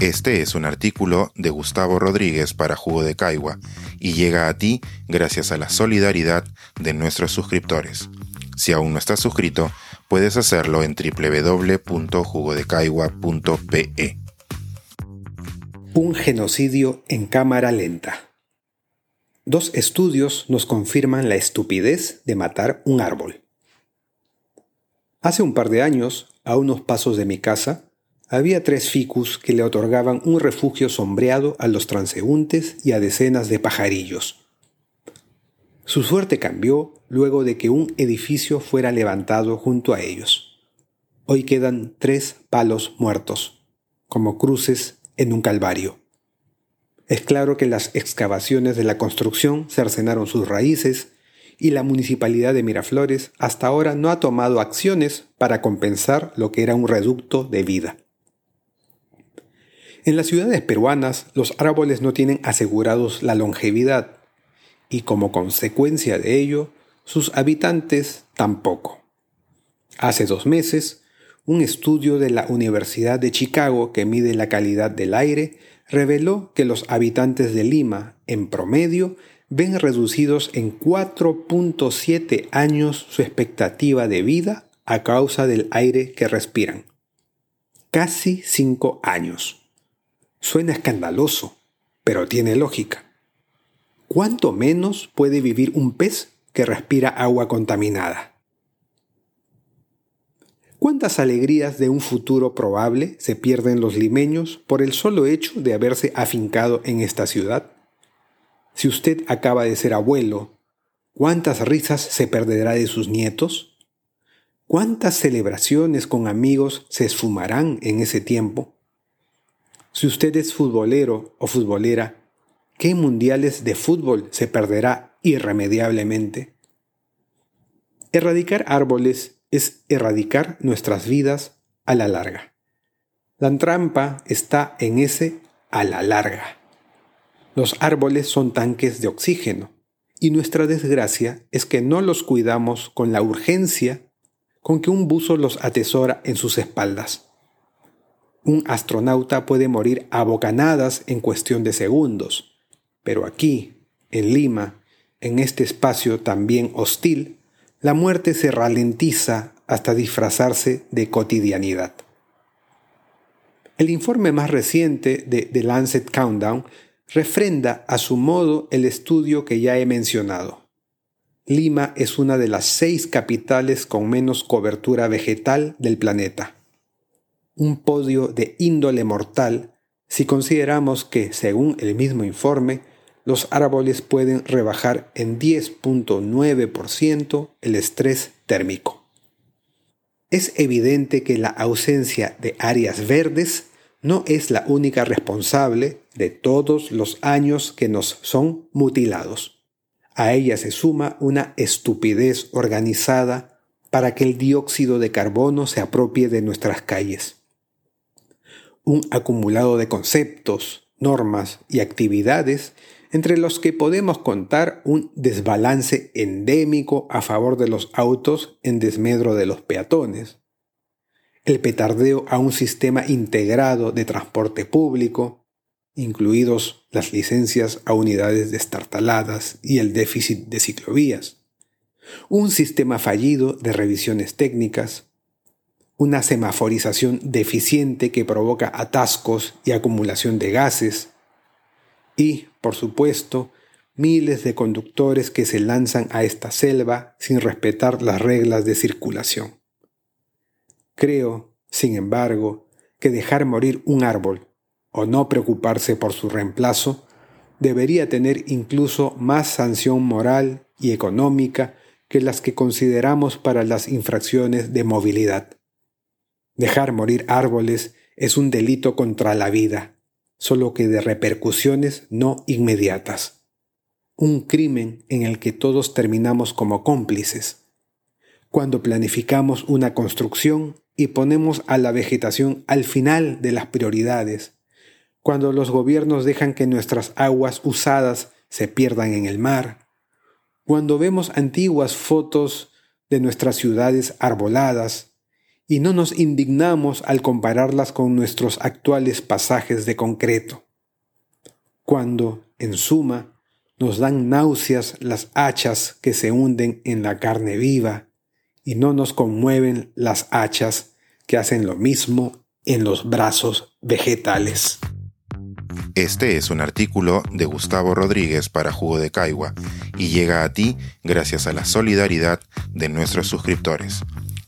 Este es un artículo de Gustavo Rodríguez para Jugo de Caigua y llega a ti gracias a la solidaridad de nuestros suscriptores. Si aún no estás suscrito, puedes hacerlo en www.jugodecaigua.pe. Un genocidio en cámara lenta. Dos estudios nos confirman la estupidez de matar un árbol. Hace un par de años, a unos pasos de mi casa, había tres ficus que le otorgaban un refugio sombreado a los transeúntes y a decenas de pajarillos. Su suerte cambió luego de que un edificio fuera levantado junto a ellos. Hoy quedan tres palos muertos, como cruces en un calvario. Es claro que las excavaciones de la construcción cercenaron sus raíces y la municipalidad de Miraflores hasta ahora no ha tomado acciones para compensar lo que era un reducto de vida. En las ciudades peruanas los árboles no tienen asegurados la longevidad y como consecuencia de ello sus habitantes tampoco. Hace dos meses, un estudio de la Universidad de Chicago que mide la calidad del aire reveló que los habitantes de Lima, en promedio, ven reducidos en 4.7 años su expectativa de vida a causa del aire que respiran. Casi 5 años. Suena escandaloso, pero tiene lógica. ¿Cuánto menos puede vivir un pez que respira agua contaminada? ¿Cuántas alegrías de un futuro probable se pierden los limeños por el solo hecho de haberse afincado en esta ciudad? Si usted acaba de ser abuelo, ¿cuántas risas se perderá de sus nietos? ¿Cuántas celebraciones con amigos se esfumarán en ese tiempo? Si usted es futbolero o futbolera, ¿qué mundiales de fútbol se perderá irremediablemente? Erradicar árboles es erradicar nuestras vidas a la larga. La trampa está en ese a la larga. Los árboles son tanques de oxígeno y nuestra desgracia es que no los cuidamos con la urgencia con que un buzo los atesora en sus espaldas un astronauta puede morir a bocanadas en cuestión de segundos, pero aquí, en Lima, en este espacio también hostil, la muerte se ralentiza hasta disfrazarse de cotidianidad. El informe más reciente de The Lancet Countdown refrenda a su modo el estudio que ya he mencionado. Lima es una de las seis capitales con menos cobertura vegetal del planeta un podio de índole mortal si consideramos que, según el mismo informe, los árboles pueden rebajar en 10.9% el estrés térmico. Es evidente que la ausencia de áreas verdes no es la única responsable de todos los años que nos son mutilados. A ella se suma una estupidez organizada para que el dióxido de carbono se apropie de nuestras calles un acumulado de conceptos, normas y actividades entre los que podemos contar un desbalance endémico a favor de los autos en desmedro de los peatones, el petardeo a un sistema integrado de transporte público, incluidos las licencias a unidades destartaladas y el déficit de ciclovías, un sistema fallido de revisiones técnicas, una semaforización deficiente que provoca atascos y acumulación de gases, y, por supuesto, miles de conductores que se lanzan a esta selva sin respetar las reglas de circulación. Creo, sin embargo, que dejar morir un árbol o no preocuparse por su reemplazo debería tener incluso más sanción moral y económica que las que consideramos para las infracciones de movilidad. Dejar morir árboles es un delito contra la vida, solo que de repercusiones no inmediatas. Un crimen en el que todos terminamos como cómplices. Cuando planificamos una construcción y ponemos a la vegetación al final de las prioridades. Cuando los gobiernos dejan que nuestras aguas usadas se pierdan en el mar. Cuando vemos antiguas fotos de nuestras ciudades arboladas y no nos indignamos al compararlas con nuestros actuales pasajes de concreto. Cuando, en suma, nos dan náuseas las hachas que se hunden en la carne viva y no nos conmueven las hachas que hacen lo mismo en los brazos vegetales. Este es un artículo de Gustavo Rodríguez para Jugo de Caigua y llega a ti gracias a la solidaridad de nuestros suscriptores.